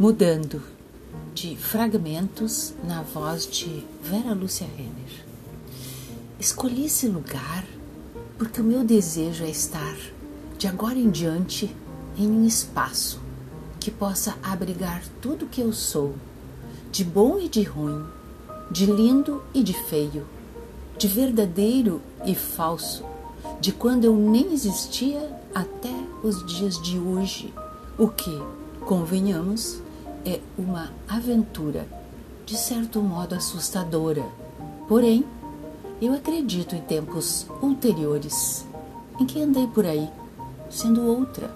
Mudando de fragmentos na voz de Vera Lúcia Renner. Escolhi esse lugar porque o meu desejo é estar, de agora em diante, em um espaço que possa abrigar tudo o que eu sou, de bom e de ruim, de lindo e de feio, de verdadeiro e falso, de quando eu nem existia até os dias de hoje, o que, convenhamos, é uma aventura de certo modo assustadora. Porém, eu acredito em tempos ulteriores em que andei por aí, sendo outra